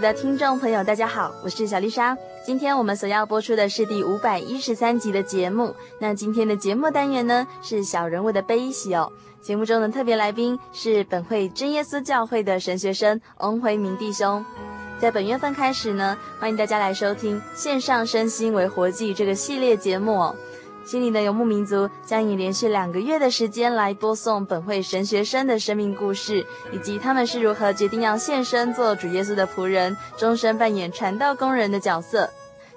的听众朋友，大家好，我是小丽莎。今天我们所要播出的是第五百一十三集的节目。那今天的节目单元呢，是小人物的悲喜哦。节目中的特别来宾是本会真耶稣教会的神学生翁辉明弟兄。在本月份开始呢，欢迎大家来收听线上身心为活祭这个系列节目哦。心灵的游牧民族将以连续两个月的时间来播送本会神学生的生命故事，以及他们是如何决定要献身做主耶稣的仆人，终身扮演传道工人的角色。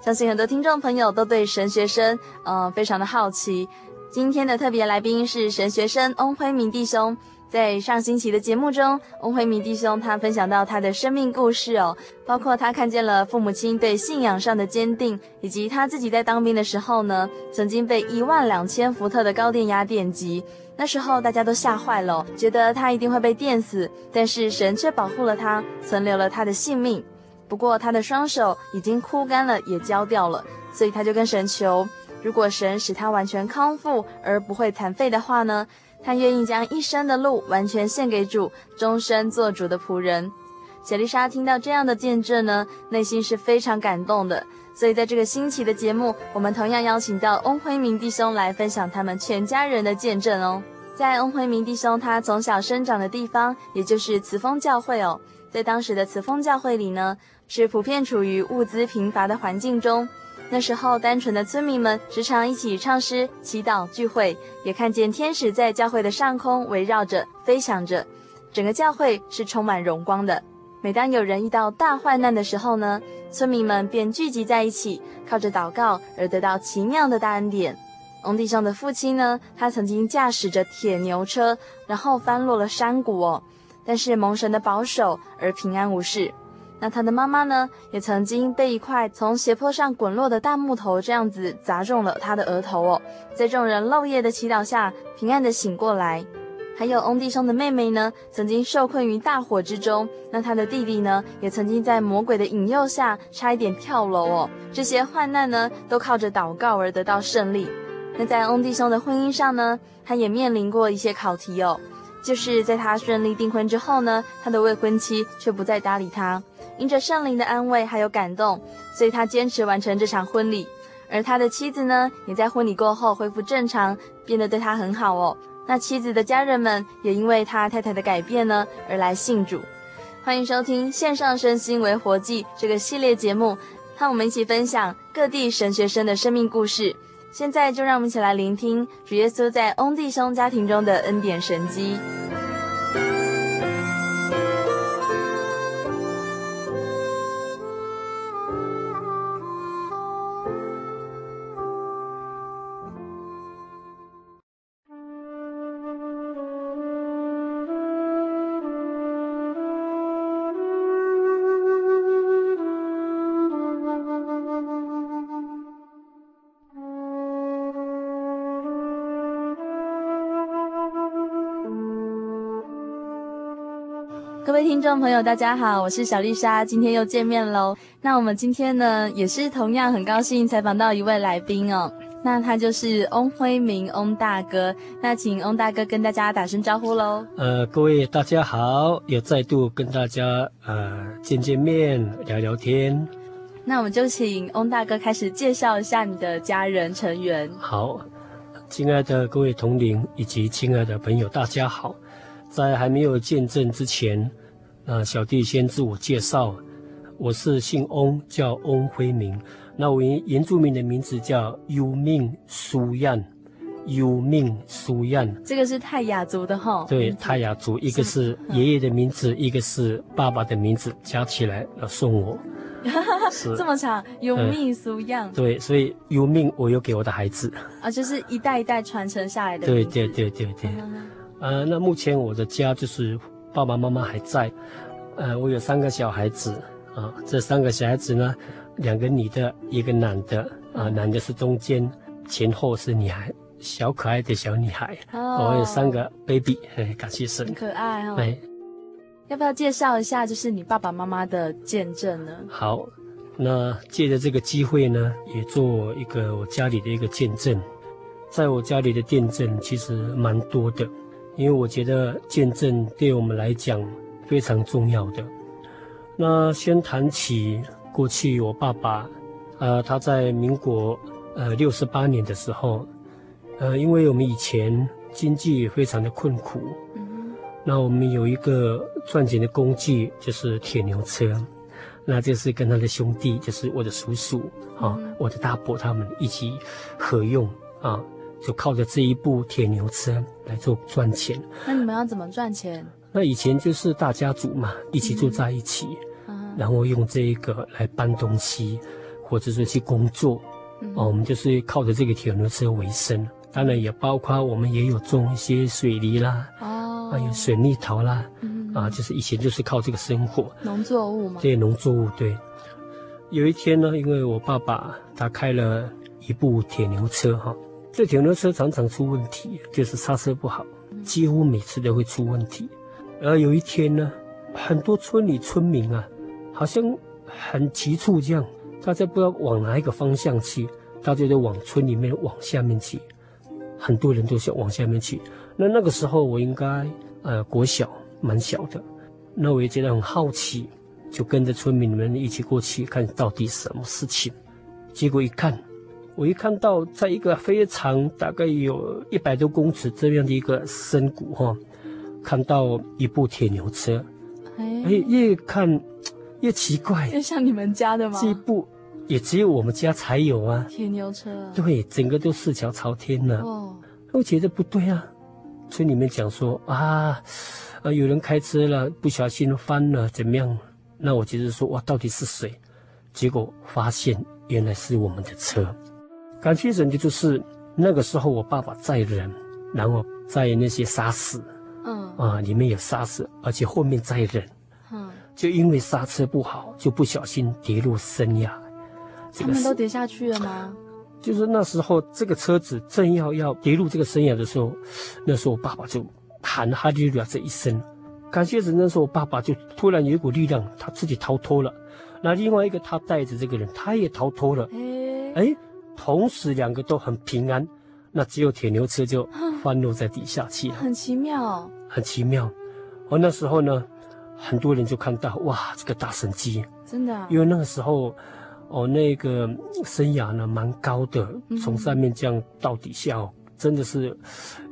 相信很多听众朋友都对神学生，呃，非常的好奇。今天的特别来宾是神学生翁辉明弟兄。在上星期的节目中，翁辉明弟兄他分享到他的生命故事哦，包括他看见了父母亲对信仰上的坚定，以及他自己在当兵的时候呢，曾经被一万两千伏特的高电压电击，那时候大家都吓坏了，觉得他一定会被电死，但是神却保护了他，存留了他的性命。不过他的双手已经枯干了，也焦掉了，所以他就跟神求，如果神使他完全康复而不会残废的话呢，他愿意将一生的路完全献给主，终身做主的仆人。小丽莎听到这样的见证呢，内心是非常感动的。所以在这个新奇的节目，我们同样邀请到翁辉明弟兄来分享他们全家人的见证哦。在翁辉明弟兄他从小生长的地方，也就是慈丰教会哦，在当时的慈丰教会里呢，是普遍处于物资贫乏的环境中。那时候，单纯的村民们时常一起唱诗、祈祷、聚会，也看见天使在教会的上空围绕着、飞翔着，整个教会是充满荣光的。每当有人遇到大患难的时候呢，村民们便聚集在一起，靠着祷告而得到奇妙的大恩典。翁弟兄的父亲呢，他曾经驾驶着铁牛车，然后翻落了山谷哦，但是蒙神的保守而平安无事。那他的妈妈呢，也曾经被一块从斜坡上滚落的大木头这样子砸中了他的额头哦，在众人漏夜的祈祷下，平安的醒过来。还有翁弟兄的妹妹呢，曾经受困于大火之中，那他的弟弟呢，也曾经在魔鬼的引诱下差一点跳楼哦。这些患难呢，都靠着祷告而得到胜利。那在翁弟兄的婚姻上呢，他也面临过一些考题哦，就是在他顺利订婚之后呢，他的未婚妻却不再搭理他。因着圣灵的安慰还有感动，所以他坚持完成这场婚礼。而他的妻子呢，也在婚礼过后恢复正常，变得对他很好哦。那妻子的家人们也因为他太太的改变呢，而来信主。欢迎收听线上身心为活祭这个系列节目，和我们一起分享各地神学生的生命故事。现在就让我们一起来聆听主耶稣在翁弟兄家庭中的恩典神迹。众朋友，大家好，我是小丽莎，今天又见面喽。那我们今天呢，也是同样很高兴采访到一位来宾哦。那他就是翁辉明，翁大哥。那请翁大哥跟大家打声招呼喽。呃，各位大家好，又再度跟大家呃见见面，聊聊天。那我们就请翁大哥开始介绍一下你的家人成员。好，亲爱的各位同龄以及亲爱的朋友，大家好。在还没有见证之前，呃，小弟先自我介绍，我是姓翁，叫翁辉明。那我原原住民的名字叫优命苏燕，优命苏燕。这个是泰雅族的哈？对，泰雅族，一个是爷爷的名字，一个是爸爸的名字，加起来要送我。是这么长，优命苏燕。对，所以优命我又给我的孩子。啊，就是一代一代传承下来的。对对对对对。呃，那目前我的家就是爸爸妈妈还在，呃，我有三个小孩子啊，这三个小孩子呢，两个女的，一个男的，啊，男的是中间，前后是女孩，小可爱的小女孩，哦，我有三个 baby，哎，感谢神，很可爱哦。哎，要不要介绍一下，就是你爸爸妈妈的见证呢？好，那借着这个机会呢，也做一个我家里的一个见证，在我家里的见证其实蛮多的。因为我觉得见证对我们来讲非常重要的。那先谈起过去，我爸爸，呃，他在民国呃六十八年的时候，呃，因为我们以前经济非常的困苦，嗯，那我们有一个赚钱的工具就是铁牛车，那就是跟他的兄弟，就是我的叔叔啊，我的大伯他们一起合用啊。就靠着这一部铁牛车来做赚钱。那你们要怎么赚钱？那以前就是大家族嘛，一起住在一起，嗯、然后用这一个来搬东西，或者说去工作。嗯、哦，我们就是靠着这个铁牛车为生。当然也包括我们也有种一些水梨啦，哦，还有水蜜桃啦，嗯，啊，就是以前就是靠这个生活。农作物嘛。对，农作物对。有一天呢，因为我爸爸他开了一部铁牛车哈。这铁牛车常常出问题，就是刹车不好，几乎每次都会出问题。而有一天呢，很多村里村民啊，好像很急促这样，大家不知道往哪一个方向去，大家就往村里面往下面去，很多人都想往下面去。那那个时候我应该呃国小蛮小的，那我也觉得很好奇，就跟着村民们一起过去看到底什么事情。结果一看。我一看到，在一个非常大概有一百多公尺这样的一个深谷哈，看到一部铁牛车，哎，越看 越奇怪，就像你们家的吗？这一部也只有我们家才有啊，铁牛车，对，整个都四脚朝天呢。哦，我觉得不对啊，村里面讲说啊，呃，有人开车了，不小心翻了，怎么样？那我就是说哇，到底是谁？结果发现原来是我们的车。感谢神的就是那个时候，我爸爸载人，然后载那些沙石，嗯啊，里面有沙石，而且后面载人，嗯，就因为刹车不好，就不小心跌入深崖。他们都跌下去了吗？就是那时候，这个车子正要要跌入这个深崖的时候，那时候我爸爸就喊哈利路亚这一声。感谢神，那时候我爸爸就突然有一股力量，他自己逃脱了。那另外一个他带着这个人，他也逃脱了。哎哎。同时，两个都很平安，那只有铁牛车就翻落在底下去了。很奇妙，很奇妙。而，那时候呢，很多人就看到哇，这个大神机，真的。因为那个时候，哦，那个生涯呢蛮高的，从上面这样到底下，哦，真的是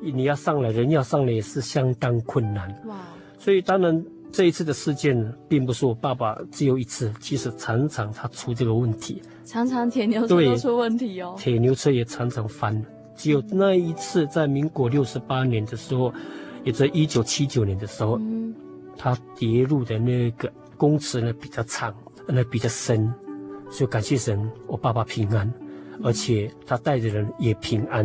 你要上来，人要上来也是相当困难。哇，所以当然。这一次的事件呢，并不是我爸爸只有一次，其实常常他出这个问题，常常铁牛车都出问题哦。铁牛车也常常翻，只有那一次在民国六十八年的时候，也在一九七九年的时候，嗯，他跌入的那个公尺呢比较长，那比较深，所以感谢神，我爸爸平安，而且他带着人也平安。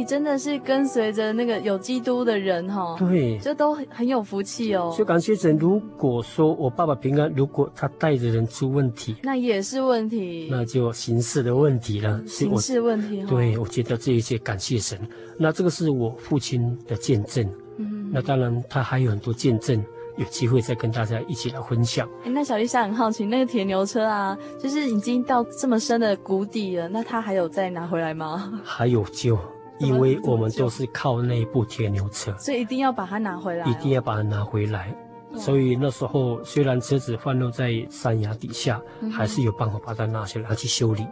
哎，真的是跟随着那个有基督的人哈，对，这都很很有福气哦。就感谢神，如果说我爸爸平安，如果他带着人出问题，那也是问题，那就形式的问题了。形式问题，对，我觉得这一切感谢神。那这个是我父亲的见证，嗯，那当然他还有很多见证，有机会再跟大家一起来分享。哎，那小丽莎很好奇，那个铁牛车啊，就是已经到这么深的谷底了，那他还有再拿回来吗？还有救，因为我们都是靠那一部铁牛车，所以一定要把它拿回来，哦，一定要把它拿回来。所以那时候虽然车子放落在山崖底下，嗯，还是有办法把它拿下来去修理。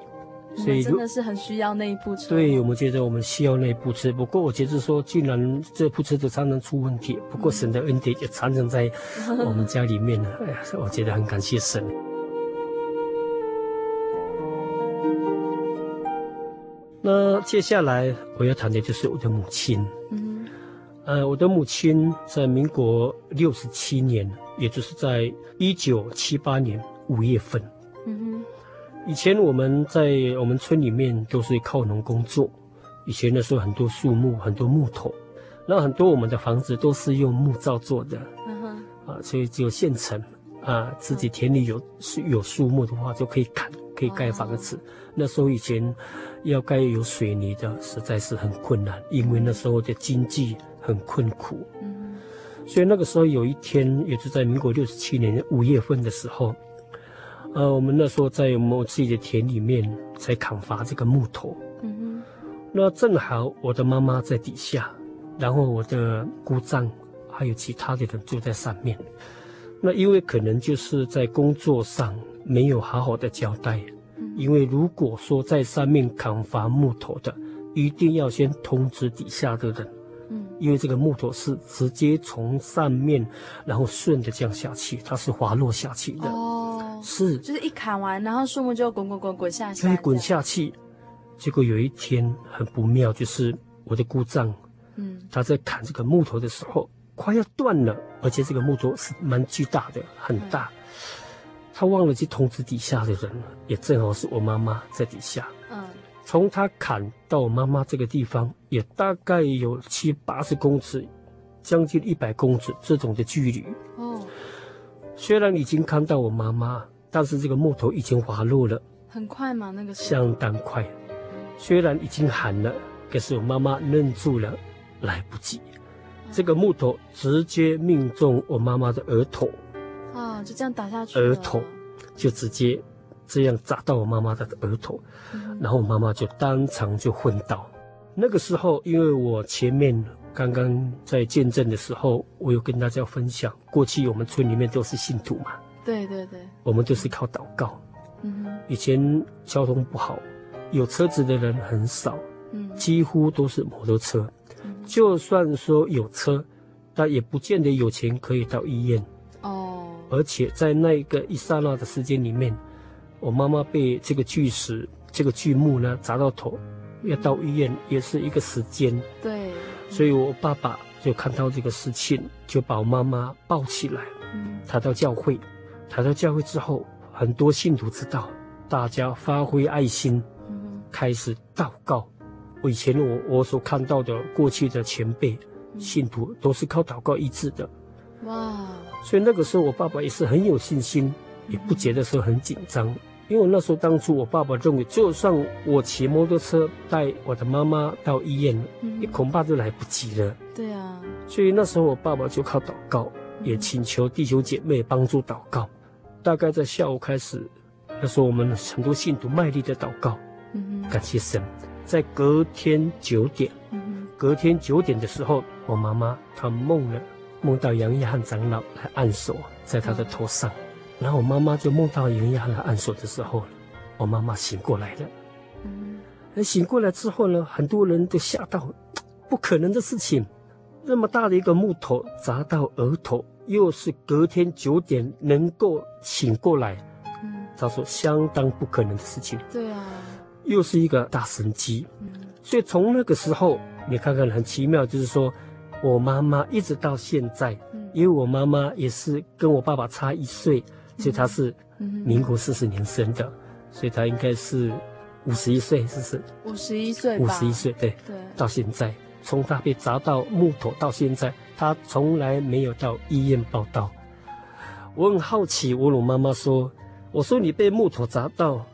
所以真的是很需要那一部车。对，我们觉得我们需要那一部车。不过我觉得说，既然这部车子常常出问题，不过神的恩典也常常在我们家里面呢。哎呀，我觉得很感谢神。那接下来我要谈的就是我的母亲。嗯，呃，我的母亲在民国六十七年，也就是在一九七八年五月份。嗯以前我们在我们村里面都是靠农工作，以前的时候很多树木，很多木头，那很多我们的房子都是用木造做的，嗯哼，啊，所以只有现成，啊，自己田里有树有树木的话就可以砍，可以盖房子。那时候以前要盖有水泥的，实在是很困难，因为那时候的经济很困苦，嗯，所以那个时候有一天，也是在民国六十七年五月份的时候。呃，我们那时候在我们自己的田里面在砍伐这个木头，那正好我的妈妈在底下，然后我的姑丈还有其他的人就在上面。那因为可能就是在工作上没有好好的交代，嗯，因为如果说在上面砍伐木头的，一定要先通知底下的人，嗯，因为这个木头是直接从上面然后顺着这样下去，它是滑落下去的。哦。是，就是一砍完，然后树木就滚滚滚滚下去，可以滚下去。结果有一天很不妙，就是我的姑丈，嗯，他在砍这个木头的时候快要断了，而且这个木头是蛮巨大的，很大。嗯、他忘了去通知底下的人了，也正好是我妈妈在底下。嗯，从他砍到我妈妈这个地方，也大概有七八十公尺，将近一百公尺这种的距离。哦。虽然已经看到我妈妈，但是这个木头已经滑落了，很快吗？那个相当快。虽然已经喊了，可是我妈妈愣住了，来不及。这个木头直接命中我妈妈的额头，啊，就这样打下去，额头就直接这样砸到我妈妈的额头，嗯，然后我妈妈就当场就昏倒。那个时候，因为我前面。刚刚在见证的时候，我有跟大家分享，过去我们村里面都是信徒嘛。对对对，我们都是靠祷告。嗯哼，以前交通不好，有车子的人很少，嗯，几乎都是摩托车。嗯，就算说有车，但也不见得有钱可以到医院。哦，而且在那一个一刹那的时间里面，我妈妈被这个巨石、这个巨木呢砸到头，要到医院也是一个时间。对。所以，我爸爸就看到这个事情，就把我妈妈抱起来，嗯，抬到教会，抬到教会之后，很多信徒知道，大家发挥爱心，嗯，开始祷告。我以前我我所看到的过去的前辈信徒都是靠祷告医治的，哇！所以那个时候我爸爸也是很有信心，也不觉得说很紧张。因为那时候当初我爸爸认为，就算我骑摩托车带我的妈妈到医院，嗯，也恐怕都来不及了。对啊，所以那时候我爸爸就靠祷告，也请求弟兄姐妹帮助祷告。大概在下午开始，那时候我们很多信徒卖力的祷告，嗯，感谢神。在隔天九点，嗯，隔天九点的时候，我妈妈她梦了，梦到杨一翰长老来按手在他的头上。嗯然后我妈妈就梦到杨一汉来按手的时候，我妈妈醒过来了。嗯，那醒过来之后呢，很多人都吓到，不可能的事情，那么大的一个木头砸到额头，又是隔天九点能够醒过来，嗯，他说相当不可能的事情。对啊，又是一个大神机。嗯，所以从那个时候，你看看很奇妙，就是说我妈妈一直到现在，嗯，因为我妈妈也是跟我爸爸差一岁。所以她是民国四十年生的，所以她应该是五十一岁，是不是？五十一岁，五十一岁，对。对。到现在，从他被砸到木头到现在，他从来没有到医院报道。我很好奇，我问我妈妈说：“我说你被木头砸到，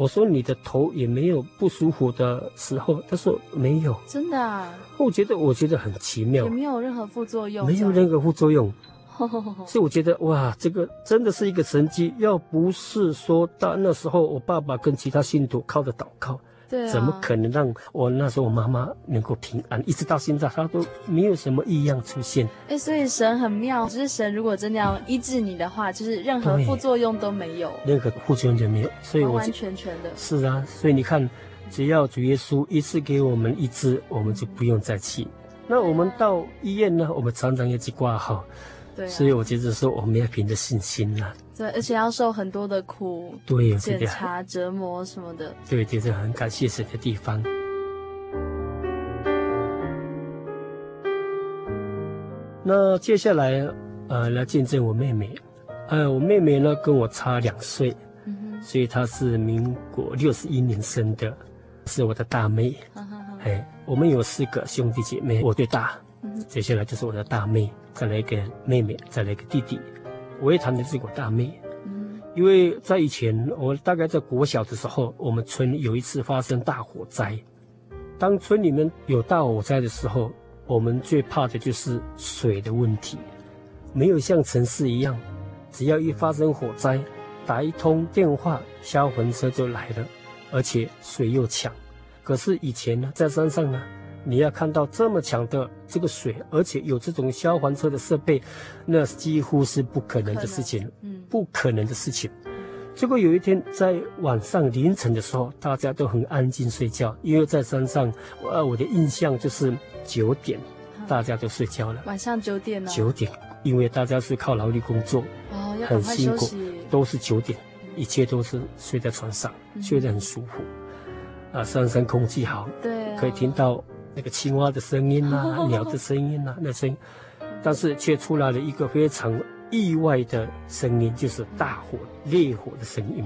我说你的头也没有不舒服的时候。”他说没有。真的啊？我觉得，我觉得很奇妙。也没有任何副作用。没有任何副作用。所以我觉得哇，这个真的是一个神迹。要不是说到那时候，我爸爸跟其他信徒靠着祷告。对啊，怎么可能让我那时候我妈妈能够平安？一直到现在，她都没有什么异样出现。哎，所以神很妙，就是神如果真的要医治你的话，就是任何副作用都没有，任何副作用都没有。所以我完完全全的。是啊，所以你看，只要主耶稣一次给我们医治，我们就不用再去。那我们到医院呢，我们常常要去挂号。对、啊，所以我觉得说，我们要凭着信心呐。对，而且要受很多的苦，对，检查、折磨什么的。对，这是很感谢神的地方。那接下来，呃，来见证我妹妹。呃，我妹妹呢跟我差两岁，嗯，所以她是民国六十一年生的，是我的大妹。哈哈哈。哎，我们有四个兄弟姐妹，我最大。接下来就是我的大妹，再来一个妹妹，再来一个弟弟。我也谈的是我大妹，因为在以前，我大概在国小的时候，我们村有一次发生大火灾。当村里面有大火灾的时候，我们最怕的就是水的问题。没有像城市一样，只要一发生火灾，打一通电话，消防车就来了，而且水又抢。可是以前呢，在山上呢。你要看到这么强的这个水，而且有这种消防车的设备，那几乎是不可能的事情，嗯，不可能的事情。结果有一天在晚上凌晨的时候，大家都很安静睡觉，因为在山上，呃，我的印象就是九点，大家都睡觉了。晚上九点呢？九点，因为大家是靠劳力工作，哦，要很辛苦，都是九点，一切都是睡在床上，睡得很舒服。啊，山上空气好，对，可以听到。那个青蛙的声音呐、啊，鸟的声音呐、啊，那声音，但是却出来了一个非常意外的声音，就是大火烈火的声音。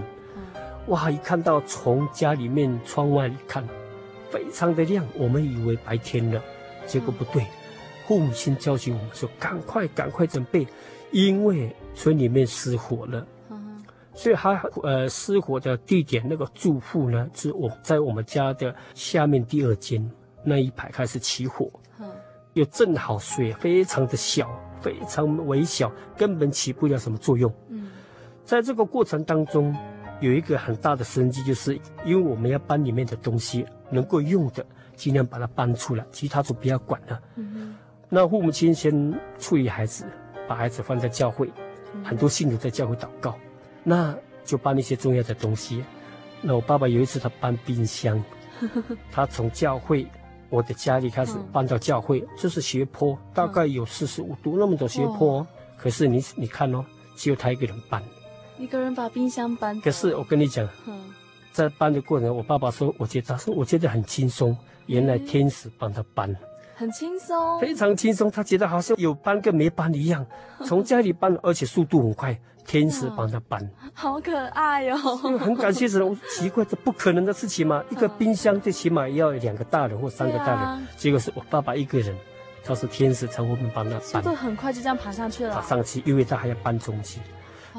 哇！一看到从家里面窗外一看，非常的亮，我们以为白天了，结果不对。父母亲叫醒我们说：“赶快，赶快准备，因为村里面失火了。”所以还呃失火的地点那个住户呢，是我在我们家的下面第二间。那一排开始起火，又正好水非常的小，非常微小，根本起不了什么作用。嗯，在这个过程当中，有一个很大的生机，就是因为我们要搬里面的东西，能够用的尽量把它搬出来，其他就不要管了。嗯，那父母亲先处理孩子，把孩子放在教会，很多信徒在教会祷告，那就搬一些重要的东西。那我爸爸有一次他搬冰箱，他从教会。我的家里开始搬到教会，这是斜坡，大概有四十五度那么多斜坡。可是你你看哦，只有他一个人搬，一个人把冰箱搬。可是我跟你讲，在搬的过程，我爸爸说，我觉得他说我觉得很轻松。原来天使帮他搬，很轻松，非常轻松。他觉得好像有搬跟没搬一样，从家里搬，而且速度很快。天使帮他搬，好可爱哟、哦！很感谢神，奇怪，这不可能的事情嘛。一个冰箱最起码要两个大人或三个大人，啊、结果是我爸爸一个人，他是天使从后面帮他搬，速度很快就这样爬上去了。爬上去，因为他还要搬东西，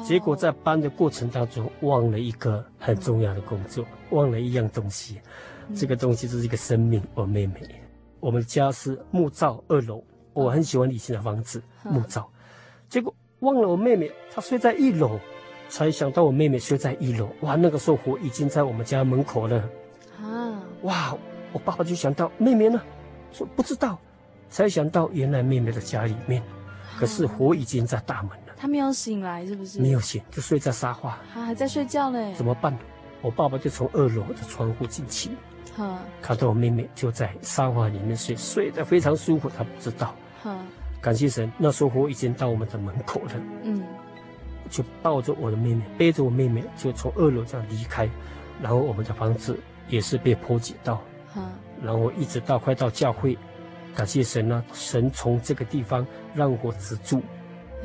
结果在搬的过程当中忘了一个很重要的工作，忘了一样东西。这个东西就是一个生命，我妹妹。我们家是木造二楼，我很喜欢以前的房子，木造，结果。忘了我妹妹，她睡在一楼，才想到我妹妹睡在一楼。哇，那个时候火已经在我们家门口了。啊！哇，我爸爸就想到妹妹呢，说不知道，才想到原来妹妹的家里面，可是火已经在大门了。她没有醒来，是不是？没有醒，就睡在沙发。她还在睡觉嘞。怎么办？我爸爸就从二楼的窗户进去，哈，看到我妹妹就在沙发里面睡，睡得非常舒服。她不知道。哈。感谢神，那时候火已经到我们的门口了。嗯，就抱着我的妹妹，背着我妹妹，就从二楼这样离开。然后我们的房子也是被波及到。好，然后一直到快到教会，感谢神呢，神从这个地方让我止住。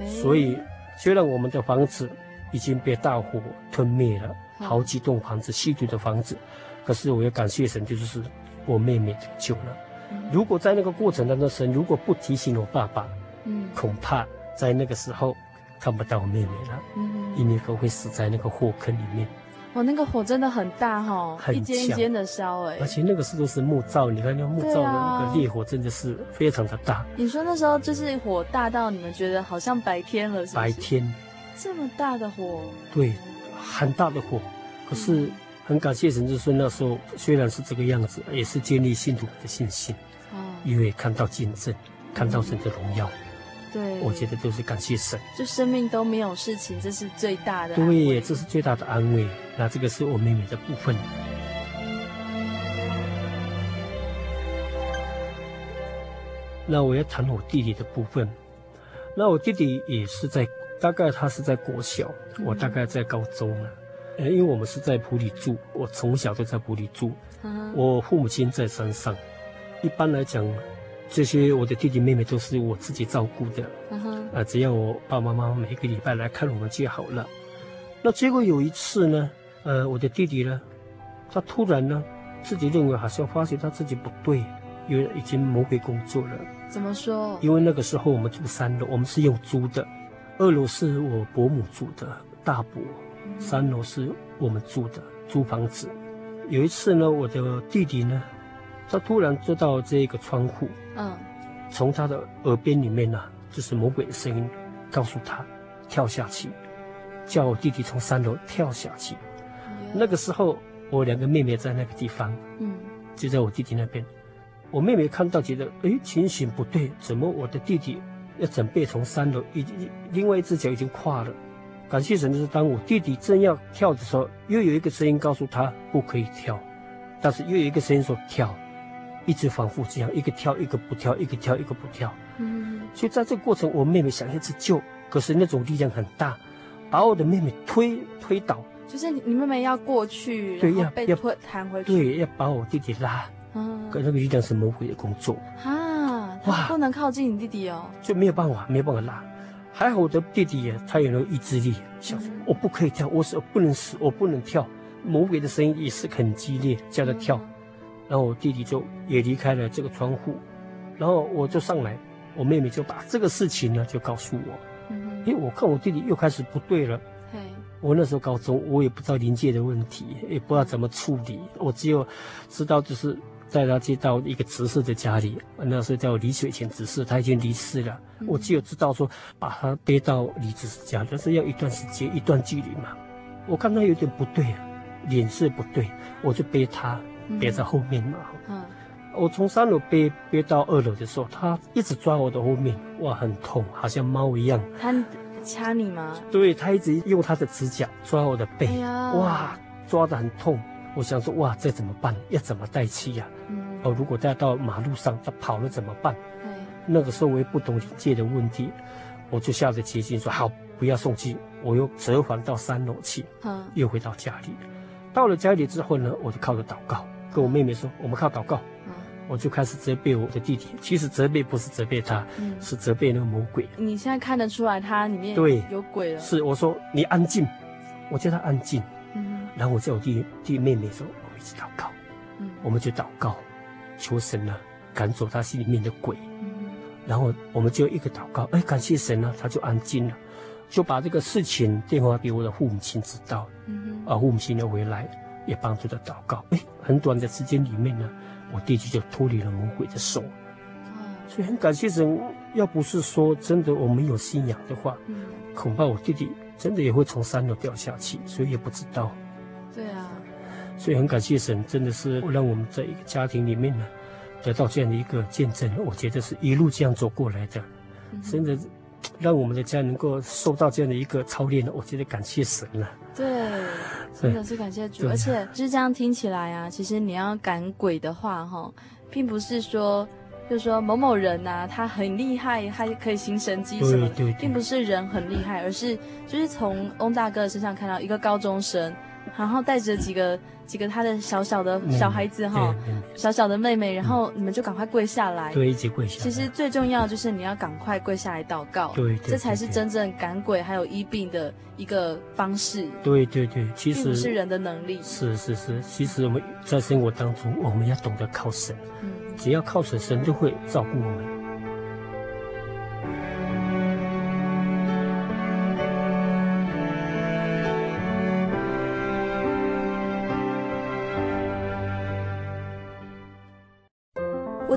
所以虽然我们的房子已经被大火吞灭了，好几栋房子、吸毒的房子，可是我也感谢神，就是我妹妹得救了。如果在那个过程当中，神如果不提醒我爸爸，嗯，恐怕在那个时候看不到我妹妹了，嗯，因为可能会死在那个火坑里面。哦，那个火真的很大哈、一间一间的烧哎。而且那个是都是木灶，你看那木灶的那个烈火真的是非常的大。你说那时候就是火大到你们觉得好像白天了是是，白天，这么大的火，对，很大的火。可是很感谢神，就是那时候虽然是这个样子，也是建立信徒的信心。哦，因为看到见证，看到神的荣耀。对，我觉得都是感谢神，就生命都没有事情，这是最大的。对，这是最大的安慰。那这个是我妹妹的部分。那我要谈我弟弟的部分。那我弟弟也是在，大概他是在国小，我大概在高中了。呃、嗯，因为我们是在埔里住，我从小就在埔里住。嗯，我父母亲在山上，一般来讲。这些我的弟弟妹妹都是我自己照顾的，啊、uh-huh. 呃，只要我爸爸妈妈每个礼拜来看我们就好了。那结果有一次呢，呃，我的弟弟呢，他突然呢，自己认为好像发现他自己不对，因为已经魔鬼工作了。怎么说？因为那个时候我们住三楼，我们是用租的，二楼是我伯母住的大伯，三楼是我们住的租房子。有一次呢，我的弟弟呢。他突然坐到这个窗户，嗯，从他的耳边里面呢、啊，就是魔鬼的声音，告诉他跳下去，叫我弟弟从三楼跳下去。那个时候，我两个妹妹在那个地方，嗯，就在我弟弟那边。我妹妹看到觉得，哎，情形不对，怎么我的弟弟要准备从三楼，已经另外一只脚已经跨了。感谢神，就是当我弟弟正要跳的时候，又有一个声音告诉他不可以跳，但是又有一个声音说跳。一直反复这样，一个跳一个不跳，一个跳一个不跳。嗯，所以在这个过程，我妹妹想一直救，可是那种力量很大，把我的妹妹推推倒。就是你妹妹要过去，对，要被推弹回去。对，要把我弟弟拉。嗯，可那个力量是魔鬼的工作。啊，哇，不能靠近你弟弟哦，就没有办法，没有办法拉。还好我的弟弟也，他有那个意志力，想说、嗯、我不可以跳，我是不能死，我不能跳。魔鬼的声音也是很激烈，叫他跳。嗯。然后我弟弟就也离开了这个窗户，然后我就上来，我妹妹就把这个事情呢就告诉我，嗯，因为我看我弟弟又开始不对了，我那时候高中，我也不知道临界的问题，也不知道怎么处理，我只有知道就是带他去到一个执事的家里，那时候叫李水泉执事，他已经离世了，嗯，我只有知道说把他背到李执事家，但是要一段时间，一段距离嘛，我看他有点不对，脸色不对，我就背他。背在后面嘛，嗯，我从三楼背背到二楼的时候，他一直抓我的后面，哇，很痛，好像猫一样。他掐你吗？对，他一直用他的指甲抓我的背，哎、哇，抓得很痛。我想说，哇，这怎么办？要怎么带气呀？嗯，哦，如果带到马路上，他跑了怎么办？那个时候我也不懂灵界的问题，我就下着决心说，好，不要送去，我又折返到三楼去，嗯，又回到家里。到了家里之后呢，我就靠着祷告。跟我妹妹说，我们靠祷告，嗯，我就开始责备我的弟弟。其实责备不是责备他，嗯，是责备那个魔鬼。你现在看得出来，他里面对有鬼了。是我说你安静，我叫他安静。嗯，然后我叫我弟弟妹妹说，我们一起祷告。嗯，我们就祷告，求神呢赶走他心里面的鬼。嗯，然后我们就一个祷告，哎，感谢神呢，他就安静了，就把这个事情电话给我的父母亲知道。嗯，啊，父母亲呢回来。也帮助他祷告，哎，很短的时间里面呢，我弟弟就脱离了魔鬼的手，所以很感谢神。要不是说真的我没有信仰的话，嗯，恐怕我弟弟真的也会从三楼掉下去，所以也不知道。所以很感谢神，真的是让我们在一个家庭里面呢，得到这样的一个见证。我觉得是一路这样走过来的，嗯，真的让我们的家能够受到这样的一个操练，我觉得感谢神了。对。真的是感谢主，而且就是这样听起来啊，其实你要赶鬼的话，哈，并不是说，就是说某某人呐、啊，他很厉害，他可以行神迹什么，并不是人很厉害，而是就是从翁大哥身上看到一个高中生。然后带着几个几个他的小小的小孩子哈，小小的妹妹，然后你们就赶快跪下来，对，一起跪下。其实最重要就是你要赶快跪下来祷告，对，这才是真正赶鬼还有医病的一个方式。对对对，其实并不是人的能力。是是是，其实我们在生活当中，我们要懂得靠神，嗯，只要靠神，神就会照顾我们。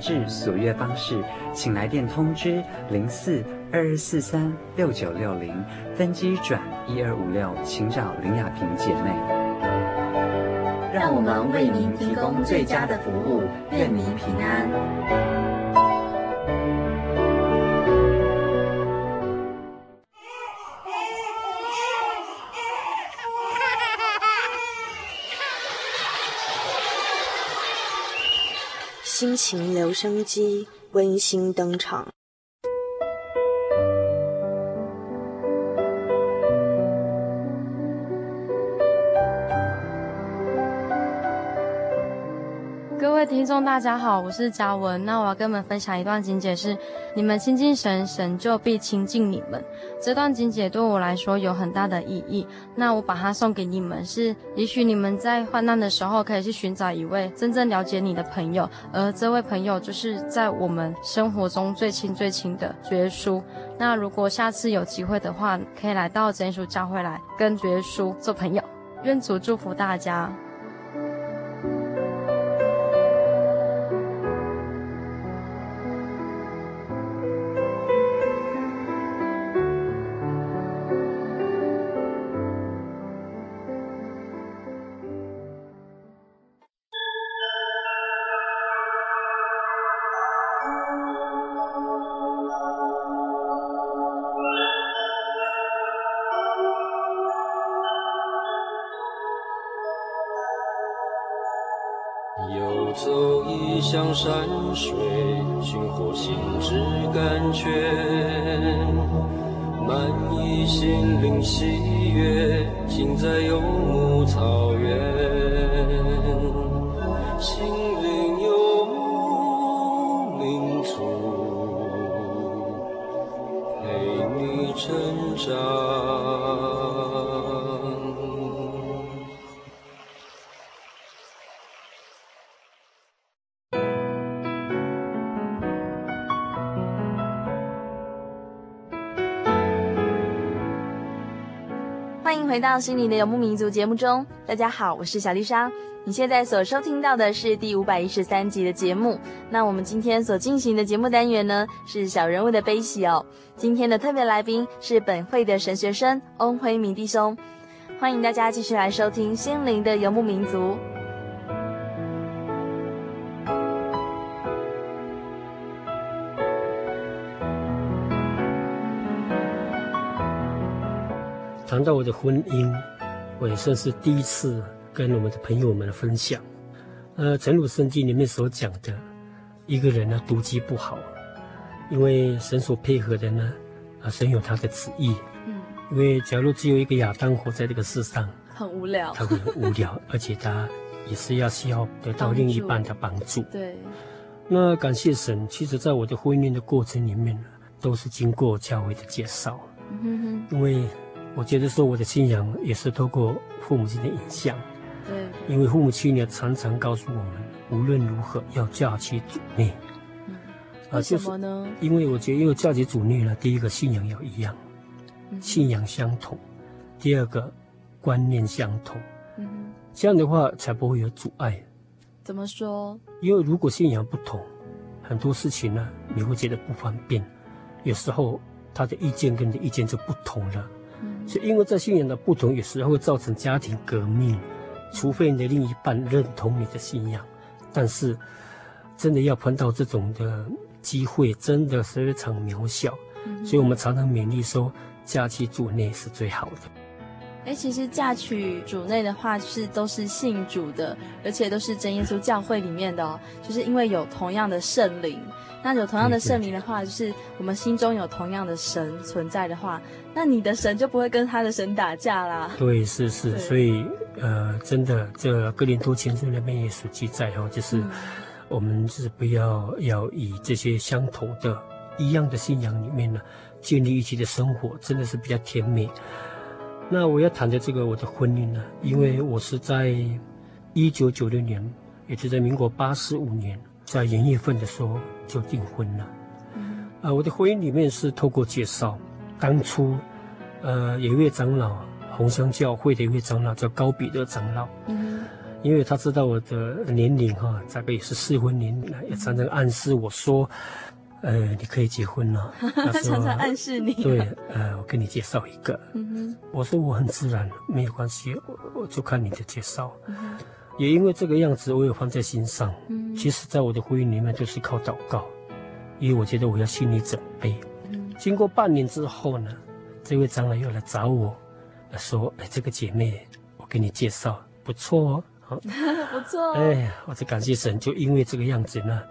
杂志索阅方式，请来电通知零四二二四三六九六零，分机转一二五六，请找林雅萍姐妹。让我们为您提供最佳的服务，愿您平安。心情留声机温馨登场。听众，大家好，我是嘉文。那我要跟你们分享一段经解，是你们亲近神，神就必亲近你们。这段经解对我来说有很大的意义。那我把它送给你们，是也许你们在患难的时候，可以去寻找一位真正了解你的朋友，而这位朋友就是在我们生活中最亲最亲的主耶稣。那如果下次有机会的话，可以来到真耶稣教会来跟主耶稣做朋友。愿主祝福大家。回到心灵的游牧民族节目中，大家好，我是小丽莎。你现在所收听到的是第五百一十三集的节目。那我们今天所进行的节目单元呢，是小人物的悲喜哦。今天的特别来宾是本会的神学生翁辉明弟兄，欢迎大家继续来收听心灵的游牧民族。谈到我的婚姻，我也算是第一次跟我们的朋友们分享。呃，陈鲁圣经里面所讲的，一个人呢独居不好，因为神所配合的呢，啊，神有他的旨意。嗯。因为假如只有一个亚当活在这个世上，很无聊。他会很无聊，而且他也是要需要得到另一半的帮助。对。那感谢神，其实在我的婚姻的过程里面呢，都是经过教会的介绍。嗯哼。因为。我觉得说我的信仰也是透过父母亲的影响，对，因为父母亲呢常常告诉我们，无论如何要嫁娶主内，为什么呢？因为我觉得，因为嫁娶主内呢，第一个信仰要一样，嗯、信仰相同；第二个观念相同，嗯，这样的话才不会有阻碍。怎么说？因为如果信仰不同，很多事情呢，你会觉得不方便。有时候他的意见跟你的意见就不同了，嗯，所以因为这信仰的不同，有时候会造成家庭革命。除非你的另一半认同你的信仰，但是真的要碰到这种的机会，真的是非常渺小。嗯，所以我们常常勉励说，假期主内是最好的。哎，其实嫁娶主内的话，是都是信主的，而且都是真耶稣教会里面的哦。就是因为有同样的圣灵，那有同样的圣灵的话，就是我们心中有同样的神存在的话，那你的神就不会跟他的神打架啦。对，是是，所以呃，真的，这哥林多前书那边也是记载哦，就是我们是不要要以这些相同的、一样的信仰里面呢，建立一起的生活，真的是比较甜美。那我要谈的这个我的婚姻呢，因为我是在一九九六年，也就在民国八十五年，在元月份的时候就订婚了。嗯，啊，我的婚姻里面是透过介绍，当初，呃，有一位长老，红香教会的一位长老叫高彼得长老。嗯，因为他知道我的年龄哈，大概也是适婚年龄了，也常常暗示我说。呃，你可以结婚了。他常常暗示你。对，呃，我给你介绍一个。嗯哼。我说我很自然，没有关系，我我就看你的介绍。嗯。也因为这个样子，我有放在心上。嗯。其实，在我的婚姻里面，就是靠祷告，因为我觉得我要心理准备。嗯。经过半年之后呢，这位长老又来找我，说：“哎，这个姐妹，我给你介绍，不错哦。”好。不错。哎，我就感谢神，就因为这个样子呢。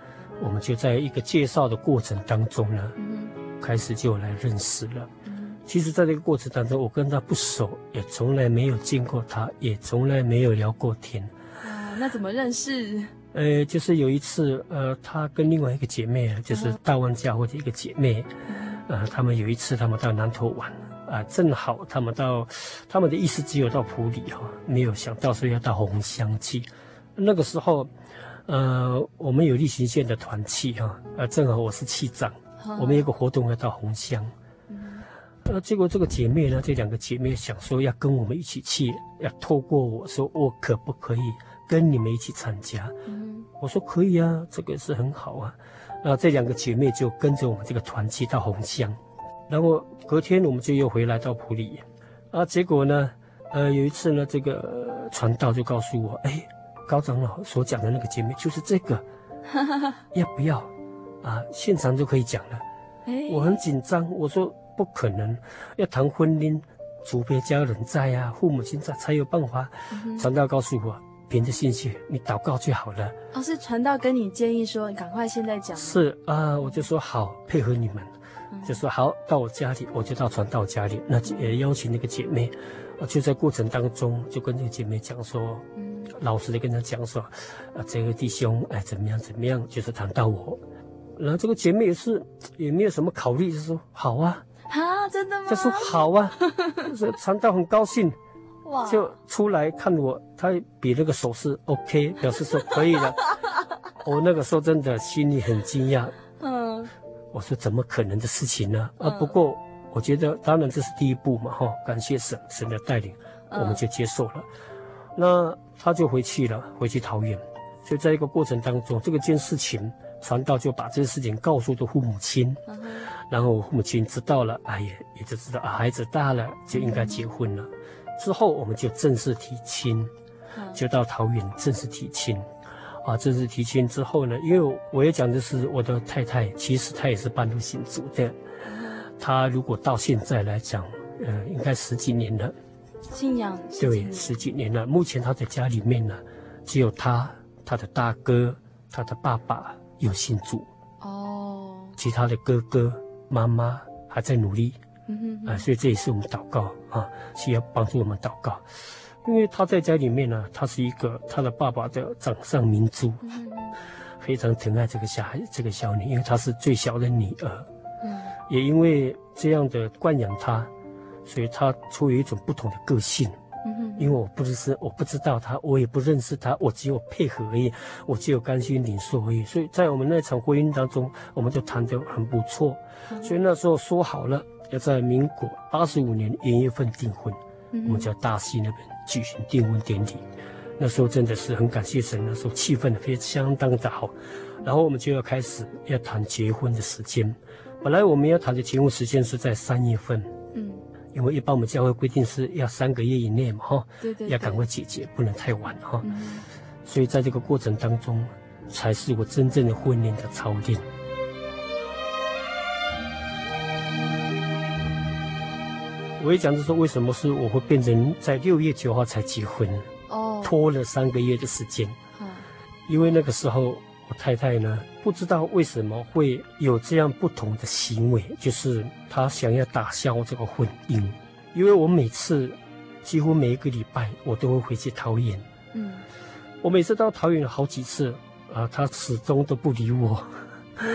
我们就在一个介绍的过程当中呢，嗯、开始就来认识了。嗯、其实，在这个过程当中，我跟他不熟，也从来没有见过他，也从来没有聊过天。啊，那怎么认识？呃，就是有一次，呃，他跟另外一个姐妹，就是大湾家或者一个姐妹，嗯、呃，他们有一次他们到南投玩，啊、呃，正好他们到，他们的意思只有到埔里哈，没有想到说要到红乡去。那个时候。呃，我们有例行线的团契哈，呃，正好我是气长，我们有个活动要到红乡，呃，结果这个姐妹呢，这两个姐妹想说要跟我们一起去，要透过我说我可不可以跟你们一起参加？我说可以啊，这个是很好啊。那这两个姐妹就跟着我们这个团契到红乡，然后隔天我们就又回来到埔里，啊，结果呢，呃，有一次呢，这个传道就告诉我，哎。高长老所讲的那个姐妹就是这个，要不要啊？现场就可以讲了。我很紧张，我说不可能，要谈婚姻，除非家人在呀、啊，父母亲在才有办法。传道告诉我，凭着信心，你祷告就好了。哦，是传道跟你建议说，你赶快现在讲。是啊，我就说好，配合你们，就说好，到我家里，我就到传道家里，那也邀请那个姐妹，就在过程当中就跟这个姐妹讲说。老实的跟他讲说，啊，这个弟兄，哎，怎么样怎么样，就是谈到我，然后这个姐妹也是也没有什么考虑，就说好啊，啊，真的吗？就说好啊，就是谈到很高兴，哇，就出来看我，他比那个手势 OK，表示说可以了。我那个时候真的心里很惊讶，嗯，我说怎么可能的事情呢？啊，不过我觉得当然这是第一步嘛，哈，感谢神神的带领，我们就接受了。那他就回去了，回去桃园。所以在一个过程当中，这个件事情传道就把这件事情告诉的父母亲，嗯、然后父母亲知道了，哎呀，也就知道啊，孩子大了就应该结婚了。嗯、之后我们就正式提亲，就到桃园正式提亲。啊，正式提亲之后呢，因为我也讲的是我的太太，其实她也是半路信主的。她如果到现在来讲，呃，应该十几年了。信仰对十几年了，目前他在家里面呢，只有他、他的大哥、他的爸爸有信主。哦，其他的哥哥、妈妈还在努力，嗯哼，哼，啊，所以这也是我们祷告啊，需要帮助我们祷告，因为他在家里面呢，他是一个他的爸爸的掌上明珠，嗯，非常疼爱这个小孩这个小女，因为她是最小的女儿，嗯，也因为这样的惯养她。所以他出于一种不同的个性，嗯因为我不是我不知道他，我也不认识他，我只有配合而已，我只有甘心领受而已。所以在我们那场婚姻当中，我们就谈得很不错。所以那时候说好了，要在民国八十五年元月份订婚，我们在大溪那边举行订婚典礼。那时候真的是很感谢神，那时候气氛非常相当的好。然后我们就要开始要谈结婚的时间。本来我们要谈的结婚时间是在三月份，嗯，因为一般我们教会规定是要三个月以内嘛，哈，对对，要赶快解决，不能太晚哈。嗯，所以在这个过程当中，才是我真正的婚姻的操练。我也讲就是说，为什么是我会变成在六月九号才结婚？哦，拖了三个月的时间。嗯，因为那个时候。我太太呢，不知道为什么会有这样不同的行为，就是他想要打消这个婚姻。因为我每次，几乎每一个礼拜，我都会回去桃园。嗯，我每次到桃园好几次，啊，他始终都不理我。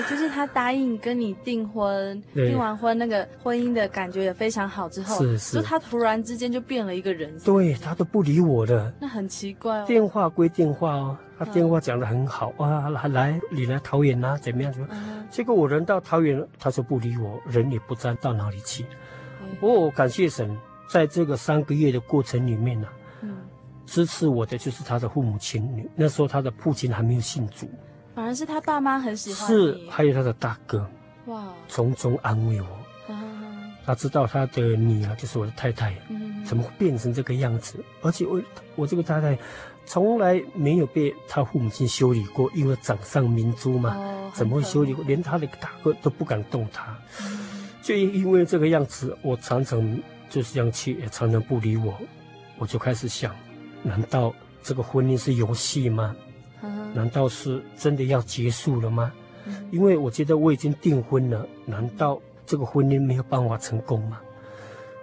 就是他答应跟你订婚，订完婚那个婚姻的感觉也非常好之后，是是，就他突然之间就变了一个人，对，他都不理我的，那很奇怪哦。电话归电话哦，他电话讲的很好啊，来来，你来桃园啊，怎么样？怎么样？结果我人到桃园，他说不理我，人也不知道到哪里去。不过我感谢神，在这个三个月的过程里面呢，嗯，支持我的就是他的父母亲，那时候他的父亲还没有信主。反而是他爸妈很喜欢，是还有他的大哥，哇，从中安慰我。他知道他的女儿就是我的太太，嗯怎么会变成这个样子？而且我我这个太太从来没有被他父母亲修理过，因为掌上明珠嘛，怎么会修理过？连他的大哥都不敢动他。就因为这个样子，我常常就是这样去，也常常不理我。我就开始想，难道这个婚姻是游戏吗？难道是真的要结束了吗？因为我觉得我已经订婚了，难道这个婚姻没有办法成功吗？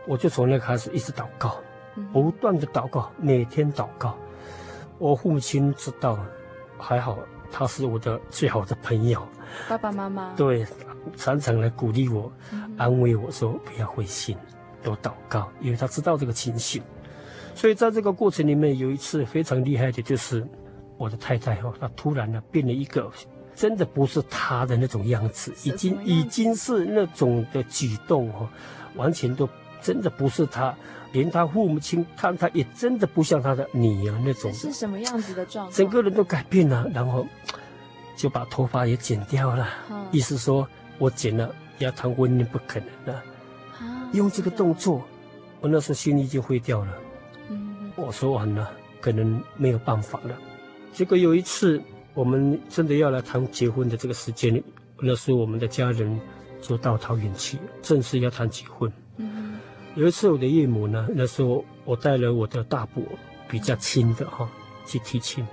我就从那开始一直祷告，不断的祷告，每天祷告。我父亲知道，还好他是我的最好的朋友，爸爸妈妈对，常常来鼓励我，安慰我说不要灰心，多祷告，因为他知道这个情形。所以在这个过程里面，有一次非常厉害的就是。我的太太哈，她突然呢变了一个，真的不是她的那种样子，已经已经是那种的举动哈，完全都真的不是她，连她父母亲看她也真的不像她的女儿那种。是什么样子的状况？整个人都改变了，然后就把头发也剪掉了，嗯、意思说我剪了要谈婚姻不可能了，啊、用这个动作，我那时候心已经灰掉了，嗯、我说完了，可能没有办法了。结果有一次，我们真的要来谈结婚的这个时间，那时候我们的家人就到桃园去，正式要谈结婚。嗯，有一次我的岳母呢，那时候我带了我的大伯，比较亲的哈，去提亲。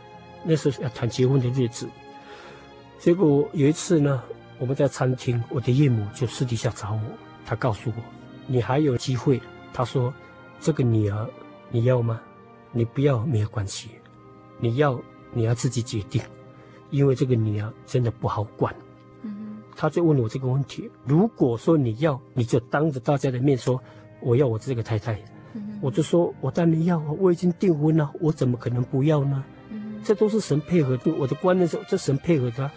那时候要谈结婚的日子，结果有一次呢，我们在餐厅，我的岳母就私底下找我，她告诉我：“你还有机会。”她说：“这个女儿你要吗？你不要没有关系，你要。”你要自己决定，因为这个女儿真的不好管。嗯哼，他就问我这个问题：如果说你要，你就当着大家的面说我要我这个太太。我就说我当然要啊，我已经订婚了，我怎么可能不要呢？嗯哼，这都是神配合的，我的观念是这神配合他。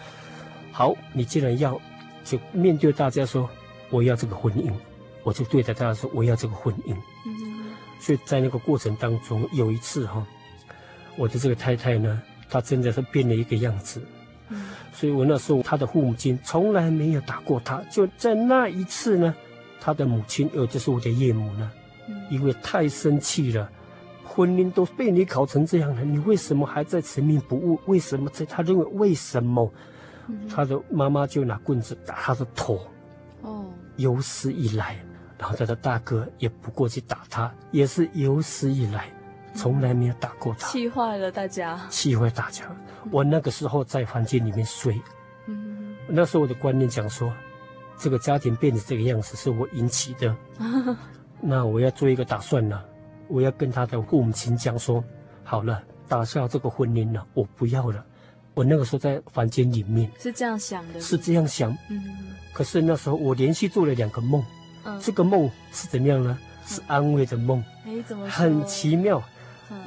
好，你既然要，就面对大家说我要这个婚姻，我就对着大家说我要这个婚姻。嗯哼，所以在那个过程当中，有一次哈，我的这个太太呢。他真的是变了一个样子，嗯，所以我那时候他的父母亲从来没有打过他，就在那一次呢，他的母亲，呃，就是我的岳母呢，因为太生气了，婚姻都被你搞成这样了，你为什么还在执迷不悟？为什么在？他认为为什么？他的妈妈就拿棍子打他的头，哦，有史以来，然后他的大哥也不过去打他，也是有史以来。从来没有打过他，气坏了大家，气坏大家。我那个时候在房间里面睡，嗯，那时候我的观念讲说，这个家庭变成这个样子是我引起的，那我要做一个打算了，我要跟他的父母亲讲说，好了，打消这个婚姻了，我不要了。我那个时候在房间里面。是这样想的，是这样想，嗯，可是那时候我连续做了两个梦，嗯，这个梦是怎么样呢？是安慰的梦，哎，怎么很奇妙。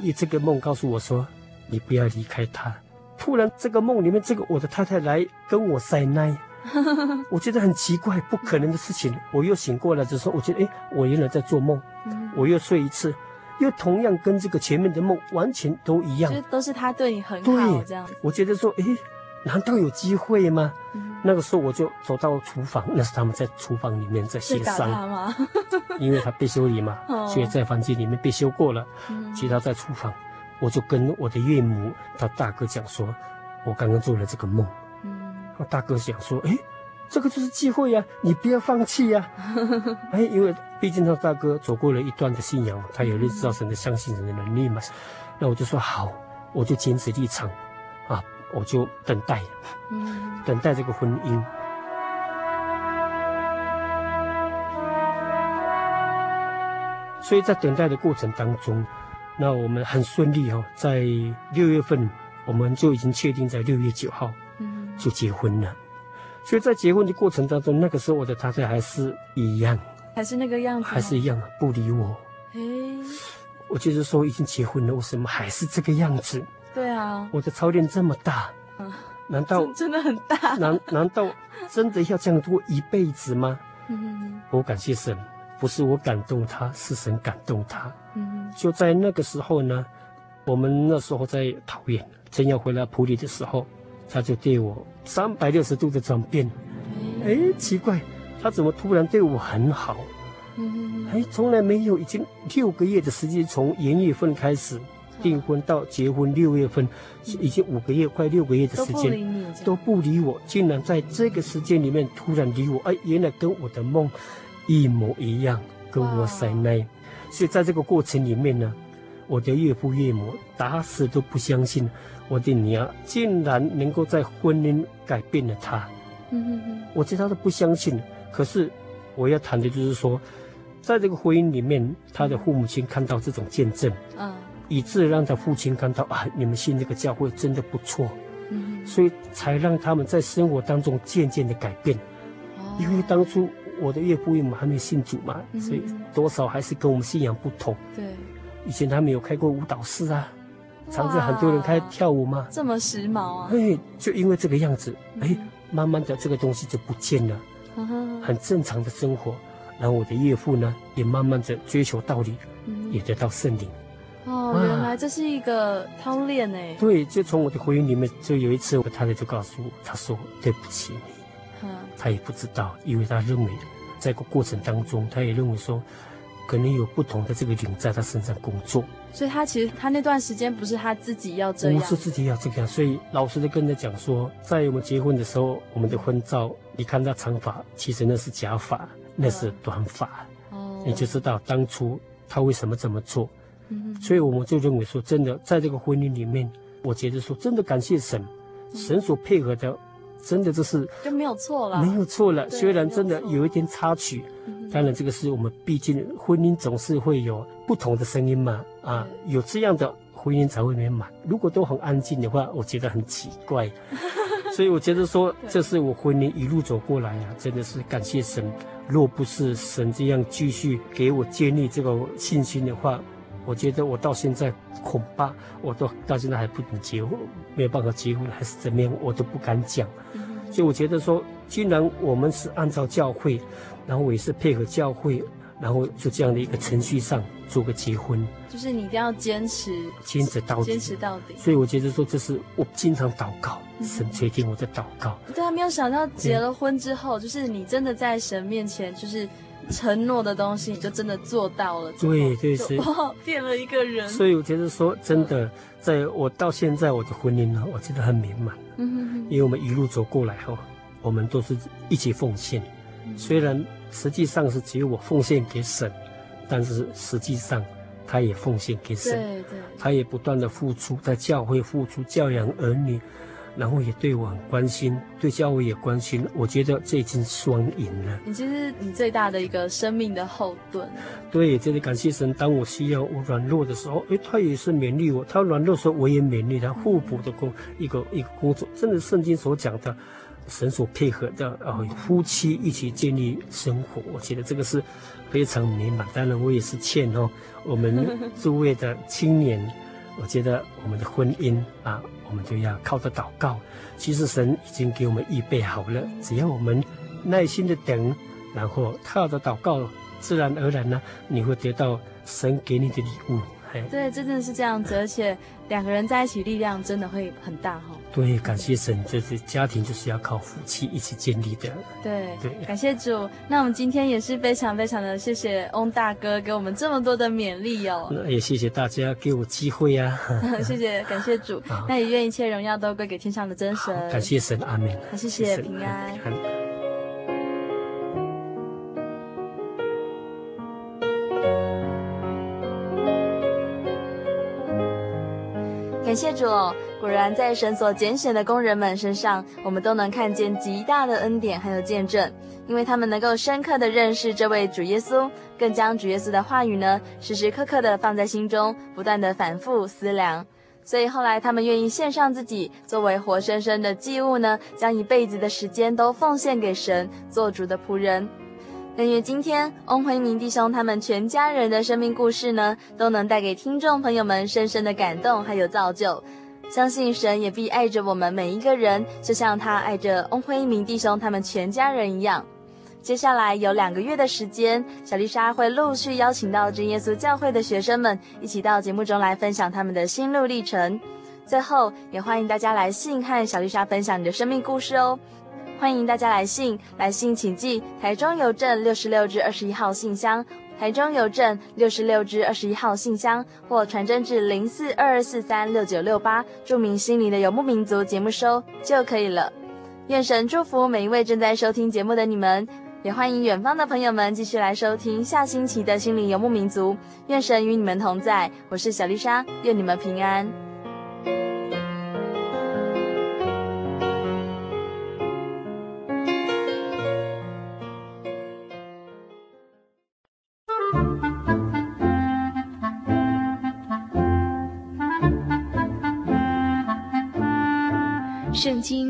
因为这个梦告诉我说，你不要离开他。突然，这个梦里面，这个我的太太来跟我塞奶，我觉得很奇怪，不可能的事情。我又醒过来的时候，我觉得，哎，我原来在做梦。我又睡一次，又同样跟这个前面的梦完全都一样，都是他对你很好，对，这样。我觉得说，哎，难道有机会吗？那个时候我就走到厨房，那是他们在厨房里面在协商。吗？因为他被修理嘛，所以在房间里面被修过了。其他在厨房。我就跟我的岳母他大哥讲说，我刚刚做了这个梦。嗯，我大哥想说，哎，这个就是机会呀，你不要放弃呀。哎，因为毕竟他大哥走过了一段的信仰，他有认识到神的相信人的能力嘛。那我就说好，我就坚持立场，啊，我就等待，嗯，等待这个婚姻。所以在等待的过程当中。那我们很顺利哦，在六月份，我们就已经确定在六月九号，嗯，就结婚了。所以在结婚的过程当中，那个时候我的太太还是一样，还是那个样子，还是一样不理我。哎，我就是说已经结婚了，为什么还是这个样子？对啊，我的操练这么大，难道真的很大？难难道真的要这样过一辈子吗？嗯，我感谢神。不是我感动他，是神感动他。嗯，就在那个时候呢，我们那时候在桃园，正要回来普里的时候，他就对我三百六十度的转变。哎，奇怪，他怎么突然对我很好？嗯，哎，从来没有，已经六个月的时间，从元月份开始订婚到结婚六月份，已经五个月，快六个月的时间，都不理我，竟然在这个时间里面突然理我。哎，原来跟我的梦。一模一样，跟我塞奶，所以在这个过程里面呢，我的岳父岳母打死都不相信我的女儿竟然能够在婚姻改变了她。嗯嗯嗯，我知道他都不相信。可是我要谈的就是说，在这个婚姻里面，他的父母亲看到这种见证，嗯，以致让他父亲看到啊，你们信这个教会真的不错，嗯，所以才让他们在生活当中渐渐的改变。哦，因为当初。我的岳父岳母还没信主嘛，所以多少还是跟我们信仰不同。对，以前他们有开过舞蹈室啊，常常很多人开跳舞嘛，这么时髦啊！哎，就因为这个样子，哎，慢慢的这个东西就不见了，很正常的生活。然后我的岳父呢，也慢慢的追求道理，也得到圣灵。哦，原来这是一个操练呢。对，就从我的回忆里面，就有一次我太太就告诉我，她说对不起你。他也不知道，因为她认为，在个过程当中，她也认为说，可能有不同的这个灵在她身上工作。所以，他其实他那段时间不是他自己要这样，不是自己要这样。所以，老实的跟他讲说，在我们结婚的时候，我们的婚照，你看他长发，其实那是假发，那是短发。哦，你就知道当初他为什么这么做。嗯，所以我们就认为说，真的，在这个婚姻里面，我觉得说，真的感谢神，神所配合的。真的就是就没有错了，没有错了。虽然真的有一点插曲，当然这个是我们毕竟婚姻总是会有不同的声音嘛。啊，有这样的婚姻才会美满。如果都很安静的话，我觉得很奇怪。所以我觉得说，这是我婚姻一路走过来啊，真的是感谢神。若不是神这样继续给我建立这个信心的话，我觉得我到现在恐怕我都到现在还不能结婚，没有办法结婚还是怎么样，我都不敢讲。所以我觉得说，既然我们是按照教会，然后我也是配合教会，然后就这样的一个程序上做个结婚，就是你一定要坚持，坚持到底，坚持到底。所以我觉得说，这是我经常祷告，神垂听我的祷告。对啊，没有想到结了婚之后，就是你真的在神面前，就是。承诺的东西，你就真的做到了。对对是，哇，变了一个人。所以我觉得说，真的，在我到现在我的婚姻呢，我觉得很圆满。嗯哼哼。因为我们一路走过来后，我们都是一起奉献。虽然实际上是只有我奉献给神，但是实际上他也奉献给神。对对。他也不断的付出，在教会付出，教养儿女。然后也对我很关心，对教会也关心，我觉得这已经双赢了。你就是你最大的一个生命的后盾。对，真的感谢神。当我需要我软弱的时候，哎，他也是勉励我；他软弱的时候，我也勉励他，互补的工一个一个工作。真的，圣经所讲的，神所配合的，哦，夫妻一起建立生活，我觉得这个是非常美满。当然，我也是欠哦，我们诸位的青年，我觉得我们的婚姻啊，我我们就要靠着祷告。其实神已经给我们预备好了，只要我们耐心的等，然后靠着祷告，自然而然呢，你会得到神给你的礼物。对，真的是这样子，而且两个人在一起，力量真的会很大哈。对，感谢神，就是家庭就是要靠夫妻一起建立的。对对，感谢主。那我们今天也是非常非常的谢谢翁大哥给我们这么多的勉励哦。那也谢谢大家给我机会啊。谢谢，感谢主。那也愿一切荣耀都归给天上的真神。感谢神，阿门。好，谢谢平安。谢主哦，果然在神所拣选的工人们身上，我们都能看见极大的恩典还有见证，因为他们能够深刻的认识这位主耶稣，更将主耶稣的话语呢，时时刻刻的放在心中，不断的反复思量，所以后来他们愿意献上自己，作为活生生的祭物呢，将一辈子的时间都奉献给神，做主的仆人。但愿今天翁辉明弟兄他们全家人的生命故事呢，都能带给听众朋友们深深的感动，还有造就。相信神也必爱着我们每一个人，就像他爱着翁辉明弟兄他们全家人一样。接下来有两个月的时间，小丽莎会陆续邀请到真耶稣教会的学生们一起到节目中来分享他们的心路历程。最后，也欢迎大家来信和小丽莎分享你的生命故事哦。欢迎大家来信，来信请寄台中邮政六十六至二十一号信箱，台中邮政六十六至二十一号信箱，或传真至零四二二四三六九六八，注明心灵的游牧民族节目收就可以了。愿神祝福每一位正在收听节目的你们，也欢迎远方的朋友们继续来收听下星期的心灵游牧民族。愿神与你们同在，我是小丽莎，愿你们平安。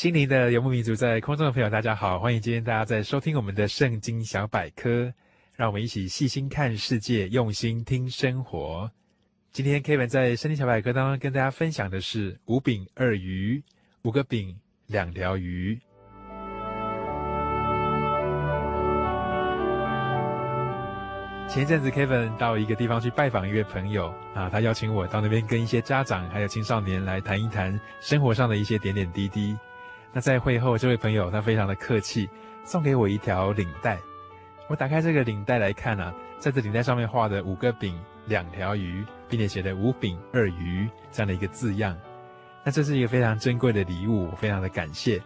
心灵的游牧民族，在空中的朋友，大家好，欢迎今天大家在收听我们的圣经小百科，让我们一起细心看世界，用心听生活。今天 Kevin 在圣经小百科当中跟大家分享的是五饼二鱼，五个饼两条鱼。前阵子 Kevin 到一个地方去拜访一位朋友啊，他邀请我到那边跟一些家长还有青少年来谈一谈生活上的一些点点滴滴。那在会后，这位朋友他非常的客气，送给我一条领带。我打开这个领带来看啊，在这领带上面画的五个饼、两条鱼，并且写的“五饼二鱼”这样的一个字样。那这是一个非常珍贵的礼物，我非常的感谢。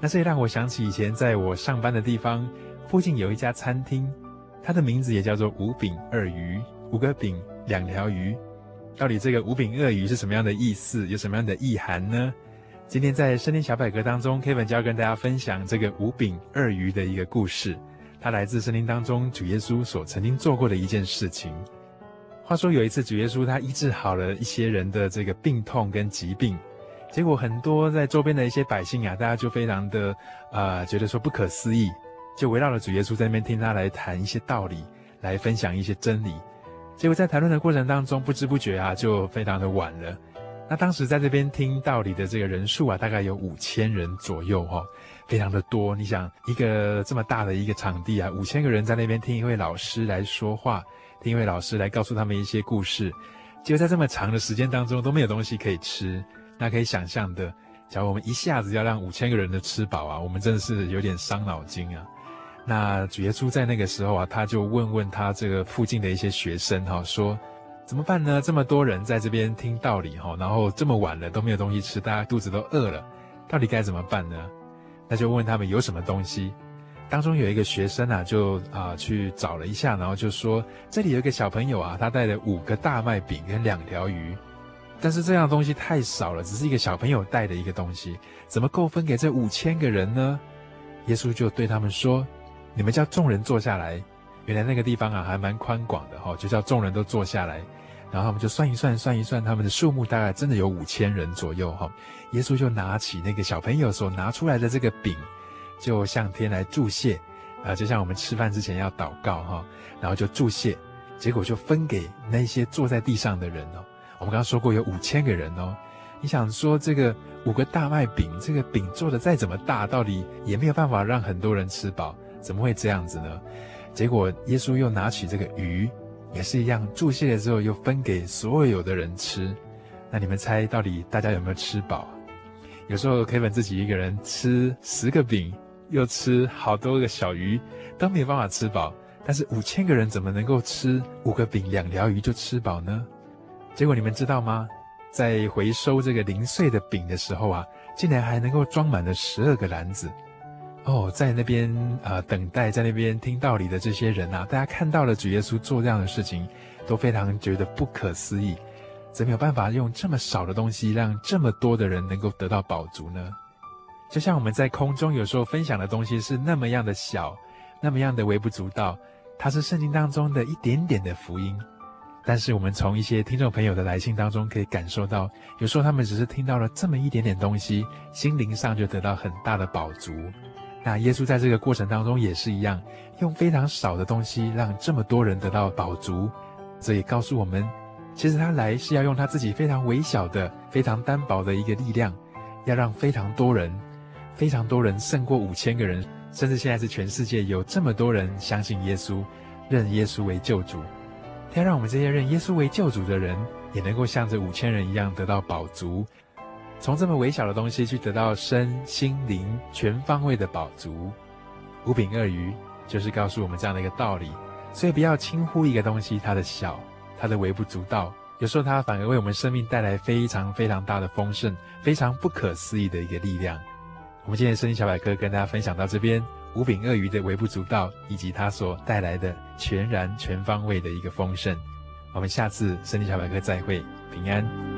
那这也让我想起以前在我上班的地方附近有一家餐厅，它的名字也叫做“五饼二鱼”，五个饼、两条鱼。到底这个“五饼二鱼”是什么样的意思？有什么样的意涵呢？今天在圣经小百科当中，Kevin 就要跟大家分享这个五饼二鱼的一个故事。它来自圣经当中主耶稣所曾经做过的一件事情。话说有一次，主耶稣他医治好了一些人的这个病痛跟疾病，结果很多在周边的一些百姓啊，大家就非常的啊、觉得说不可思议，就围绕着主耶稣在那边听他来谈一些道理，来分享一些真理。结果在谈论的过程当中，不知不觉啊，就非常的晚了。那当时在这边听道理的这个人数啊，大概有五千人左右哈、非常的多。你想一个这么大的一个场地啊，五千个人在那边听一位老师来说话，听一位老师来告诉他们一些故事，结果在这么长的时间当中都没有东西可以吃。那可以想象的，假如我们一下子要让五千个人的吃饱啊，我们真的是有点伤脑筋啊。那主耶稣在那个时候啊，他就问问他这个附近的一些学生哈、说。怎么办呢？这么多人在这边听道理哈，然后这么晚了都没有东西吃，大家肚子都饿了，到底该怎么办呢？那就问他们有什么东西。当中有一个学生啊，就啊、去找了一下，然后就说这里有一个小朋友啊，他带了五个大麦饼跟两条鱼，但是这样东西太少了，只是一个小朋友带的一个东西，怎么够分给这五千个人呢？耶稣就对他们说：“你们叫众人坐下来。”原来那个地方啊还蛮宽广的哈，就叫众人都坐下来。然后他们就算一算，算一算，他们的数目大概真的有五千人左右哈。耶稣就拿起那个小朋友所拿出来的这个饼，就向天来祝谢，啊，就像我们吃饭之前要祷告哈，然后就祝谢，结果就分给那些坐在地上的人哦。我们刚刚说过有五千个人哦，你想说这个五个大麦饼，这个饼做的再怎么大，到底也没有办法让很多人吃饱，怎么会这样子呢？结果耶稣又拿起这个鱼。也是一样，注谢了之后又分给所有的人吃。那你们猜到底大家有没有吃饱？有时候 Kevin 自己一个人吃十个饼，又吃好多个小鱼，都没有办法吃饱。但是五千个人怎么能够吃五个饼两条鱼就吃饱呢？结果你们知道吗？在回收这个零碎的饼的时候啊，竟然还能够装满了十二个篮子。哦，在那边、呃，等待在那边听道理的这些人啊，大家看到了主耶稣做这样的事情，都非常觉得不可思议。怎么有办法用这么少的东西，让这么多的人能够得到饱足呢？就像我们在空中有时候分享的东西是那么样的小，那么样的微不足道，它是圣经当中的一点点的福音。但是我们从一些听众朋友的来信当中可以感受到，有时候他们只是听到了这么一点点东西，心灵上就得到很大的饱足。那耶稣在这个过程当中也是一样，用非常少的东西让这么多人得到饱足，这也告诉我们，其实他来是要用他自己非常微小的、非常单薄的一个力量，要让非常多人、非常多人胜过五千个人，甚至现在是全世界有这么多人相信耶稣，认耶稣为救主，他要让我们这些认耶稣为救主的人，也能够像这五千人一样得到饱足。从这么微小的东西去得到身心灵全方位的饱足，五饼二鱼就是告诉我们这样的一个道理。所以不要轻忽一个东西，它的小，它的微不足道，有时候它反而为我们生命带来非常非常大的丰盛，非常不可思议的一个力量。我们今天圣经小百科跟大家分享到这边，五饼鳄鱼的微不足道，以及它所带来的全然全方位的一个丰盛。我们下次圣经小百科再会，平安。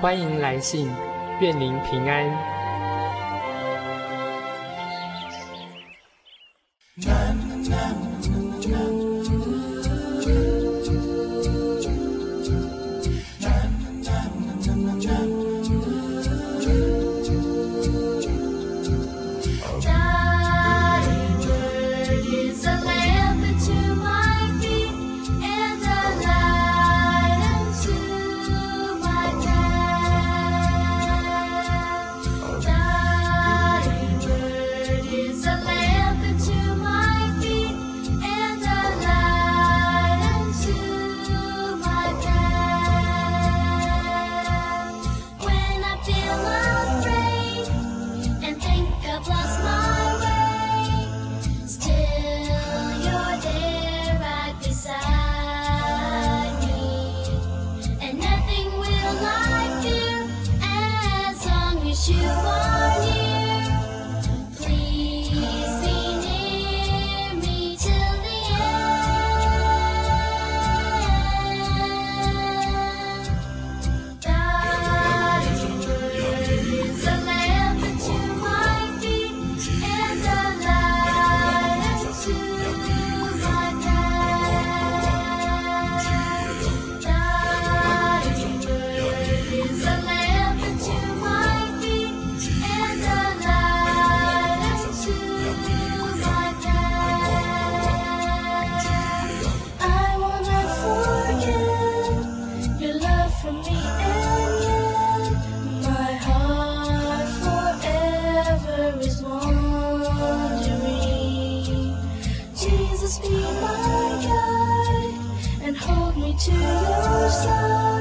欢迎来信，愿您平安。to yourself.